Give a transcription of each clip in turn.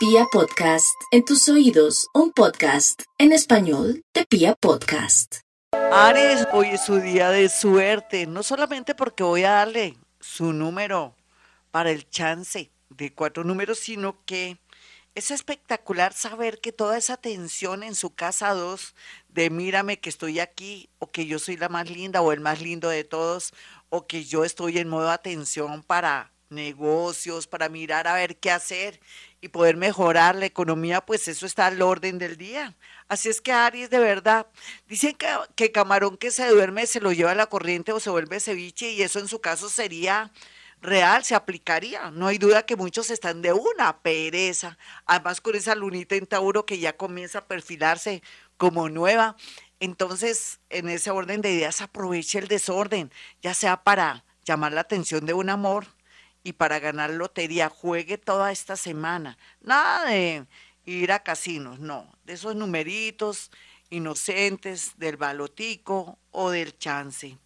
Pia Podcast, en tus oídos, un podcast en español de Pia Podcast. Aries, hoy es su día de suerte, no solamente porque voy a darle su número para el chance de cuatro números, sino que es espectacular saber que toda esa tensión en su casa 2 de mírame que estoy aquí o que yo soy la más linda o el más lindo de todos o que yo estoy en modo atención para negocios, para mirar a ver qué hacer y poder mejorar la economía, pues eso está al orden del día. Así es que Aries, de verdad, dicen que, que camarón que se duerme se lo lleva a la corriente o se vuelve ceviche y eso en su caso sería real, se aplicaría. No hay duda que muchos están de una pereza. Además con esa lunita en Tauro que ya comienza a perfilarse como nueva. Entonces, en ese orden de ideas, aproveche el desorden, ya sea para llamar la atención de un amor y para ganar lotería. Juegue toda esta semana. Nada de ir a casinos, no. De esos numeritos inocentes del balotico o del chance.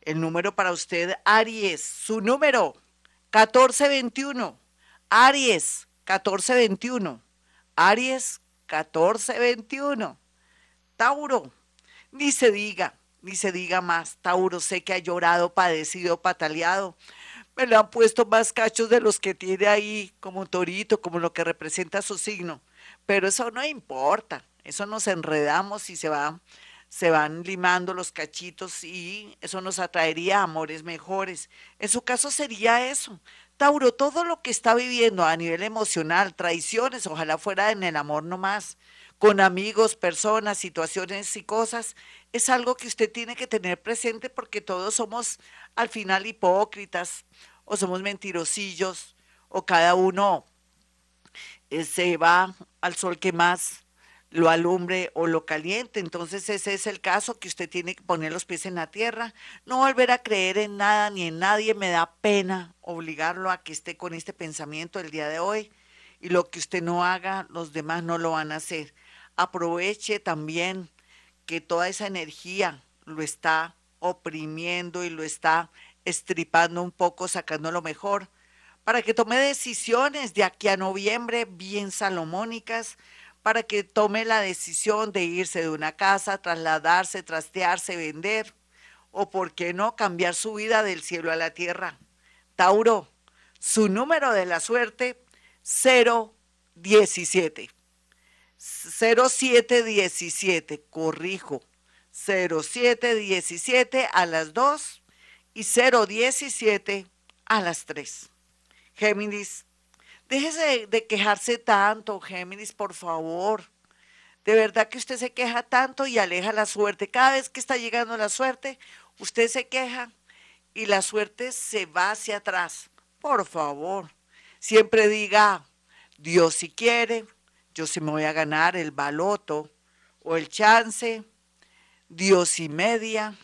El número para usted, Aries, su número, 1421. Aries, 1421. Aries, 1421. Tauro, ni se diga, ni se diga más. Tauro, sé que ha llorado, padecido, pataleado. Me le han puesto más cachos de los que tiene ahí, como torito, como lo que representa su signo. Pero eso no importa. Eso nos enredamos y se va se van limando los cachitos y eso nos atraería amores mejores. En su caso sería eso. Tauro, todo lo que está viviendo a nivel emocional, traiciones, ojalá fuera en el amor nomás, con amigos, personas, situaciones y cosas, es algo que usted tiene que tener presente porque todos somos al final hipócritas o somos mentirosillos o cada uno eh, se va al sol que más lo alumbre o lo caliente. Entonces ese es el caso que usted tiene que poner los pies en la tierra, no volver a creer en nada ni en nadie. Me da pena obligarlo a que esté con este pensamiento el día de hoy. Y lo que usted no haga, los demás no lo van a hacer. Aproveche también que toda esa energía lo está oprimiendo y lo está estripando un poco, sacando lo mejor, para que tome decisiones de aquí a noviembre bien salomónicas, para que tome la decisión de irse de una casa, trasladarse, trastearse, vender, o por qué no cambiar su vida del cielo a la tierra. Tauro, su número de la suerte, 017. 0717, corrijo, 0717 a las 2 y 017 a las 3. Géminis, Déjese de, quejarse tanto, Géminis, por favor. De verdad que usted se queja tanto y aleja la suerte. Cada vez que está llegando la suerte, usted se queja y la suerte se va hacia atrás. Por favor, siempre diga, Dios si quiere, yo se me voy a ganar el baloto o el chance, Dios y media,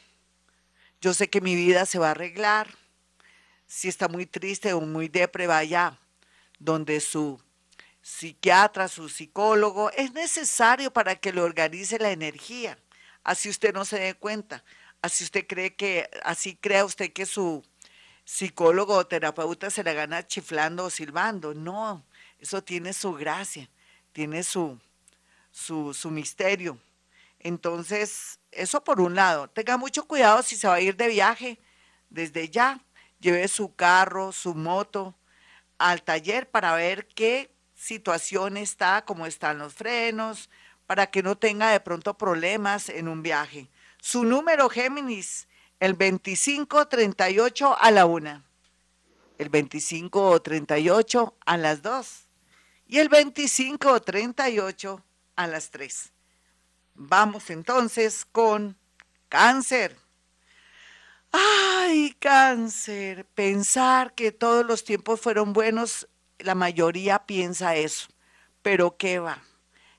yo sé que mi vida se va a arreglar. Si está muy triste o muy depre, vaya donde su psiquiatra, su psicólogo, es necesario para que le organice la energía. Así usted no se dé cuenta. Así usted cree que, así crea usted que su psicólogo o terapeuta se la gana chiflando o silbando. No, eso tiene su gracia, tiene su, su, su misterio. Entonces, eso por un lado. Tenga mucho cuidado si se va a ir de viaje desde ya. Lleve su carro, su moto, al taller para ver qué situación está, cómo están los frenos, para que no tenga de pronto problemas en un viaje. Su número Géminis, el 2538 a la una, el 2538 a las 2 y el 2538 a las 3. Vamos entonces con cáncer. Ay, cáncer, pensar que todos los tiempos fueron buenos, la mayoría piensa eso, pero ¿qué va?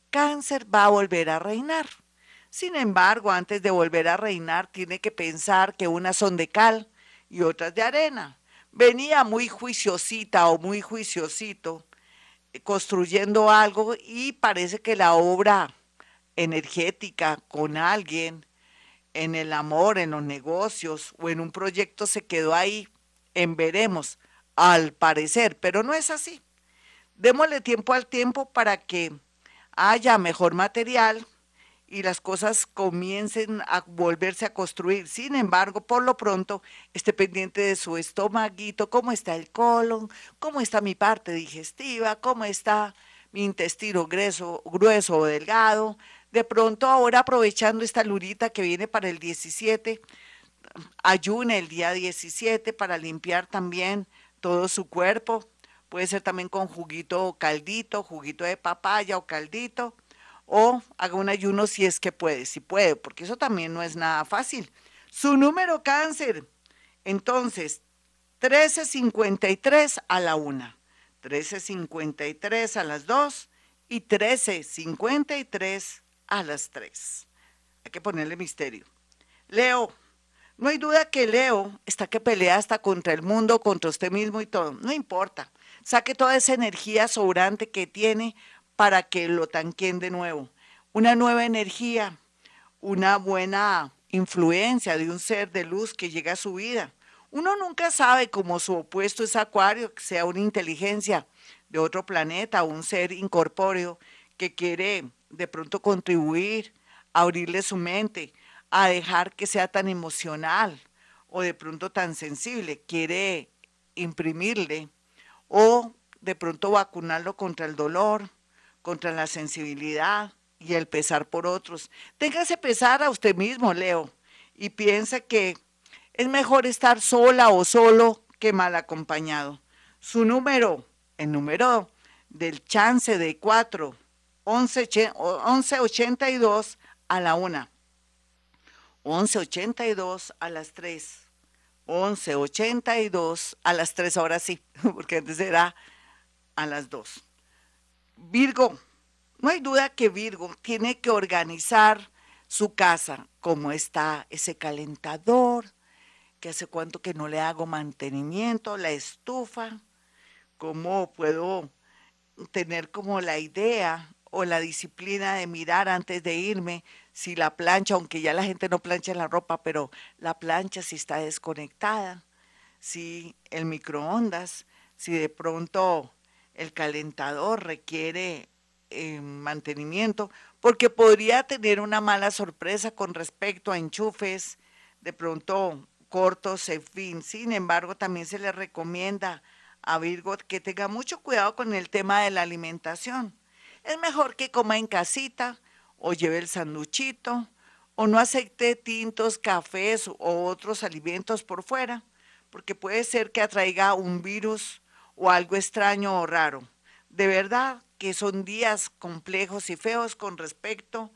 Cáncer va a volver a reinar. Sin embargo, antes de volver a reinar, tiene que pensar que unas son de cal y otras de arena. Venía muy juiciosita o muy juiciosito construyendo algo y parece que la obra energética con alguien en el amor, en los negocios o en un proyecto se quedó ahí en veremos, al parecer, pero no es así. Démosle tiempo al tiempo para que haya mejor material y las cosas comiencen a volverse a construir. Sin embargo, por lo pronto, esté pendiente de su estomaguito, cómo está el colon, cómo está mi parte digestiva, cómo está mi intestino grueso, grueso o delgado. De pronto, ahora aprovechando esta lurita que viene para el 17, ayune el día 17 para limpiar también todo su cuerpo. Puede ser también con juguito o caldito, juguito de papaya o caldito o haga un ayuno si es que puede, si puede, porque eso también no es nada fácil. Su número cáncer, entonces, 1353 a la 1, 1353 a las 2 y 1353 a las 3. Hay que ponerle misterio. Leo, no hay duda que Leo está que pelea hasta contra el mundo, contra usted mismo y todo. No importa. Saque toda esa energía sobrante que tiene para que lo tanquen de nuevo. Una nueva energía, una buena influencia de un ser de luz que llega a su vida. Uno nunca sabe cómo su opuesto es Acuario, que sea una inteligencia de otro planeta, un ser incorpóreo que quiere de pronto contribuir, a abrirle su mente, a dejar que sea tan emocional o de pronto tan sensible, quiere imprimirle o de pronto vacunarlo contra el dolor, contra la sensibilidad y el pesar por otros. Téngase pesar a usted mismo, Leo, y piensa que es mejor estar sola o solo que mal acompañado. Su número, el número del chance de 4, 1182 a la 1, 1182 a las 3, 1182 a las 3, ahora sí, porque antes era a las 2. Virgo, no hay duda que Virgo tiene que organizar su casa, cómo está ese calentador, que hace cuánto que no le hago mantenimiento, la estufa, cómo puedo tener como la idea o la disciplina de mirar antes de irme si la plancha, aunque ya la gente no plancha la ropa, pero la plancha si está desconectada, si el microondas, si de pronto el calentador requiere eh, mantenimiento, porque podría tener una mala sorpresa con respecto a enchufes, de pronto cortos, en fin. Sin embargo, también se le recomienda a Virgo que tenga mucho cuidado con el tema de la alimentación. Es mejor que coma en casita o lleve el sanduchito o no acepte tintos, cafés o otros alimentos por fuera, porque puede ser que atraiga un virus o algo extraño o raro. De verdad que son días complejos y feos con respecto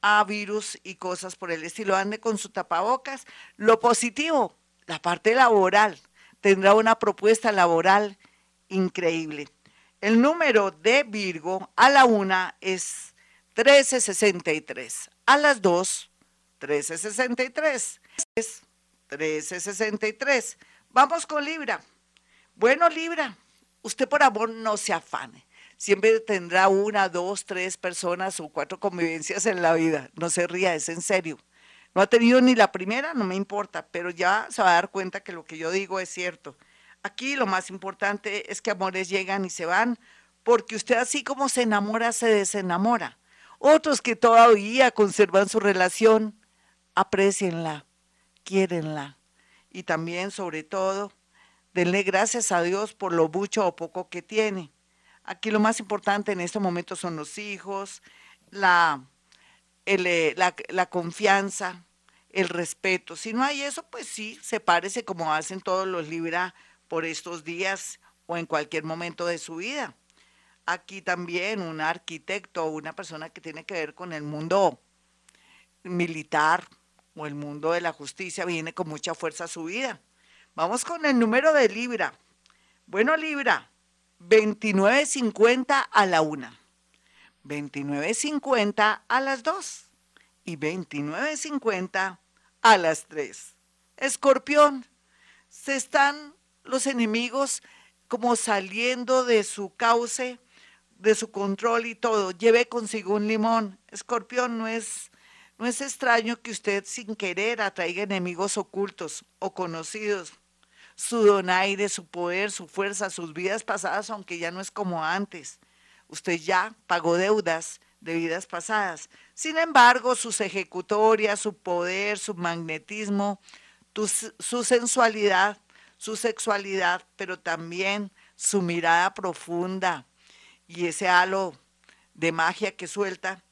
a virus y cosas por el estilo. Ande con su tapabocas. Lo positivo, la parte laboral. Tendrá una propuesta laboral increíble. El número de Virgo a la una es 1363. A las dos, 1363. Es 1363. Vamos con Libra. Bueno, Libra, usted por amor no se afane. Siempre tendrá una, dos, tres personas o cuatro convivencias en la vida. No se ría, es en serio. No ha tenido ni la primera, no me importa, pero ya se va a dar cuenta que lo que yo digo es cierto. Aquí lo más importante es que amores llegan y se van, porque usted así como se enamora, se desenamora. Otros que todavía conservan su relación, aprecienla, quiérenla. Y también, sobre todo, denle gracias a Dios por lo mucho o poco que tiene. Aquí lo más importante en este momento son los hijos, la, eh, la, la, confianza, el respeto. Si no hay eso, pues sí, sepárese como hacen todos los Libra por estos días o en cualquier momento de su vida. Aquí también un arquitecto o una persona que tiene que ver con el mundo militar o el mundo de la justicia viene con mucha fuerza a su vida. Vamos con el número de Libra. Bueno, Libra, 29.50 a la una, 29.50 a las 2 y 29.50 a las 3. Escorpión, se están los enemigos como saliendo de su cauce, de su control y todo. Lleve consigo un limón. Escorpión, no es, no es extraño que usted sin querer atraiga enemigos ocultos o conocidos su donaire, su poder, su fuerza, sus vidas pasadas, aunque ya no es como antes. Usted ya pagó deudas de vidas pasadas. Sin embargo, sus ejecutorias, su poder, su magnetismo, su sensualidad, su sexualidad, pero también su mirada profunda y ese halo de magia que suelta,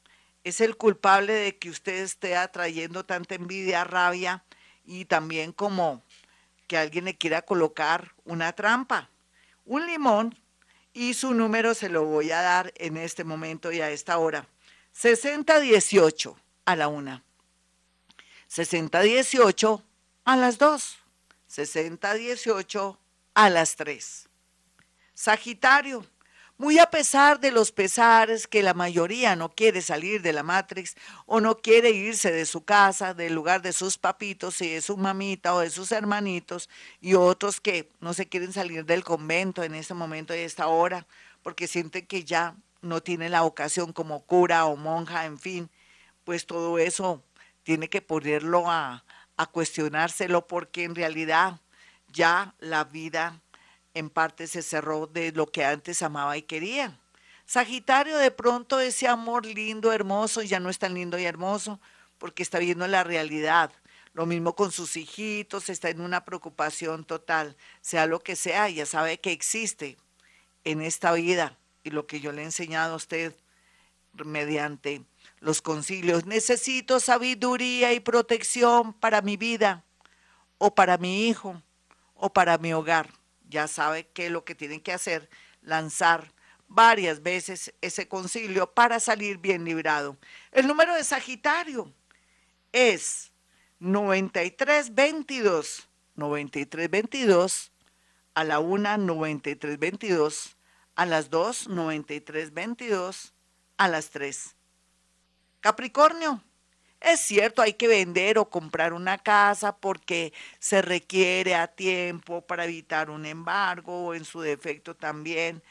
es el culpable de que usted esté atrayendo tanta envidia, rabia y también como que alguien le quiera colocar una trampa. Un limón y su número se lo voy a dar en este momento y a esta hora. 6018 a la una. 6018 a las dos. 6018 a las tres. Sagitario, muy a pesar de los pesares que la mayoría no quiere salir de la Matrix o no quiere irse de su casa, del lugar de sus papitos y de su mamita o de sus hermanitos, y otros que no se quieren salir del convento en este momento y esta hora, porque sienten que ya no tienen la ocasión como cura o monja, en fin, pues todo eso tiene que ponerlo a, a cuestionárselo porque en realidad ya la vida en parte se cerró de lo que antes amaba y quería. Sagitario, de pronto ese amor lindo, hermoso, ya no es tan lindo y hermoso porque está viendo la realidad. Lo mismo con sus hijitos, está en una preocupación total. Sea lo que sea, ya sabe que existe en esta vida y lo que yo le he enseñado a usted mediante los concilios. Necesito sabiduría y protección para mi vida o para mi hijo o para mi hogar ya sabe que lo que tienen que hacer, lanzar varias veces ese concilio para salir bien librado. El número de Sagitario es 9322, 9322, a la una 9322, a las dos 9322, a las tres. Capricornio, es cierto, hay que vender o comprar una casa porque se requiere a tiempo para evitar un embargo o en su defecto también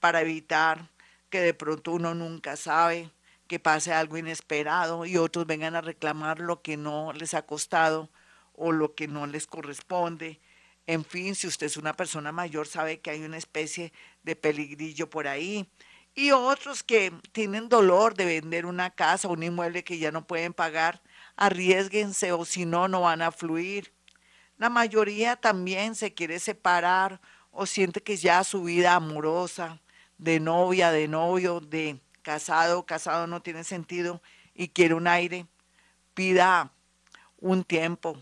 para evitar que de pronto uno nunca sabe que pase algo inesperado y otros vengan a reclamar lo que no les ha costado o lo que no les corresponde. En fin, si usted es una persona mayor, sabe que hay una especie de peligrillo por ahí y otros que tienen dolor de vender una casa, un inmueble que ya no pueden pagar, arriesguense o si no, no van a fluir. La mayoría también se quiere separar o siente que ya su vida amorosa, de novia, de novio, de casado, casado no tiene sentido y quiere un aire. Pida un tiempo,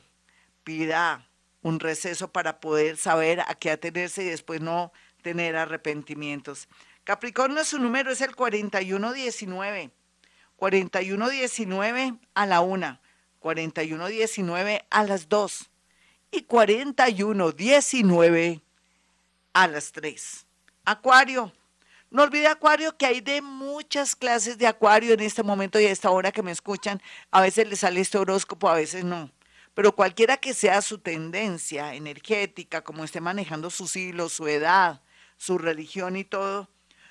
pida un receso para poder saber a qué atenerse y después no tener arrepentimientos. Capricornio, su número es el 4119. 4119 a la una, 4119 a las dos y 4119 a las tres. Acuario. No olvide, Acuario, que hay de muchas clases de Acuario en este momento y a esta hora que me escuchan. A veces le sale este horóscopo, a veces no. Pero cualquiera que sea su tendencia energética, como esté manejando sus hilos, su edad, su religión y todo,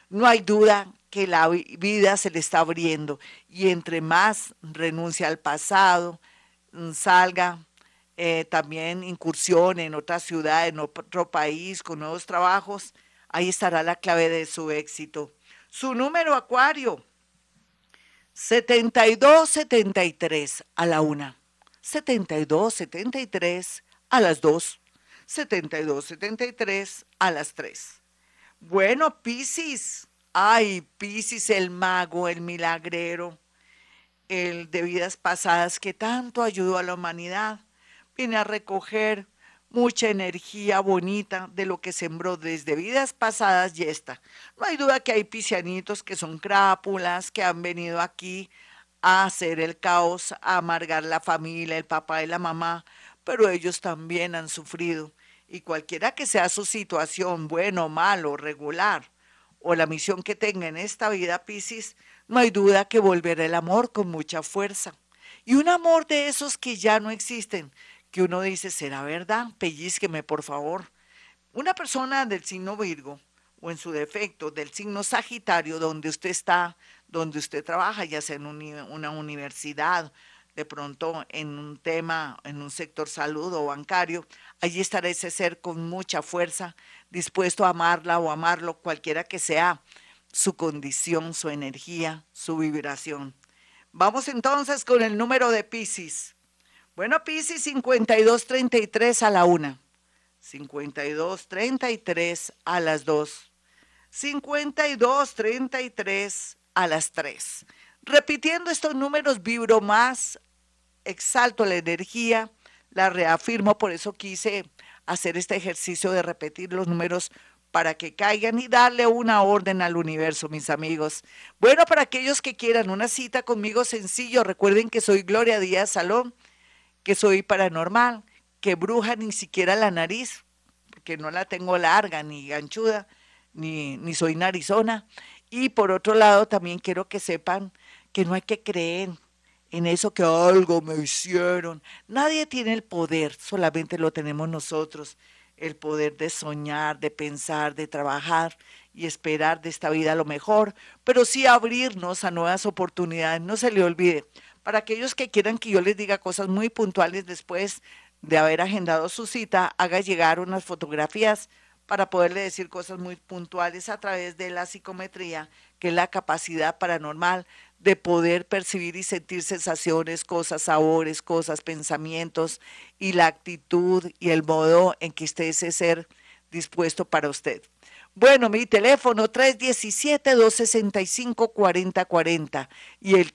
no hay duda que la vida se le está abriendo y entre más renuncia al pasado, mm, salga, eh, también incursión en otra ciudad, en otro país, con nuevos trabajos, ahí estará la clave de su éxito. Su número acuario, 7273 a la una, 7273 a las dos, 7273 a las tres. Bueno, Piscis. Ay, Piscis, el mago, el milagrero, el de vidas pasadas que tanto ayudó a la humanidad. Viene a recoger mucha energía bonita de lo que sembró desde vidas pasadas y esta. No hay duda que hay piscianitos que son crápulas, que han venido aquí a hacer el caos, a amargar la familia, el papá y la mamá, pero ellos también han sufrido y cualquiera que sea su situación, bueno, malo, regular, o la misión que tenga en esta vida, Piscis, no hay duda que volverá el amor con mucha fuerza. Y un amor de esos que ya no existen, que uno dice, ¿será verdad? Pellizqueme, por favor. Una persona del signo Virgo, o en su defecto, del signo Sagitario, donde usted está, donde usted trabaja, ya sea en una universidad, de pronto en un tema, en un sector salud o bancario, allí estará ese ser con mucha fuerza, dispuesto a amarla o amarlo, cualquiera que sea su condición, su energía, su vibración. Vamos entonces con el número de Pisces. Bueno, Pisces 5233 a la una, 5233 a las dos, 5233 a las tres. Repitiendo estos números vibro más, exalto la energía, la reafirmo, por eso quise hacer este ejercicio de repetir los números para que caigan y darle una orden al universo, mis amigos. Bueno, para aquellos que quieran una cita conmigo sencillo, recuerden que soy Gloria Díaz Salón, que soy paranormal, que bruja ni siquiera la nariz, porque no la tengo larga ni ganchuda, ni, ni soy narizona. Y por otro lado, también quiero que sepan que no hay que creer en eso que algo me hicieron. Nadie tiene el poder, solamente lo tenemos nosotros el poder de soñar, de pensar, de trabajar y esperar de esta vida lo mejor, pero sí abrirnos a nuevas oportunidades. No se le olvide, para aquellos que quieran que yo les diga cosas muy puntuales después de haber agendado su cita, haga llegar unas fotografías para poderle decir cosas muy puntuales a través de la psicometría, que es la capacidad paranormal de poder percibir y sentir sensaciones, cosas, sabores, cosas, pensamientos y la actitud y el modo en que esté ese ser dispuesto para usted. Bueno, mi teléfono 317-265-4040 y el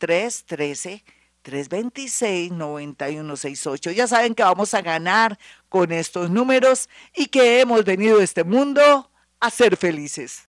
313-326-9168. Ya saben que vamos a ganar con estos números y que hemos venido a este mundo a ser felices.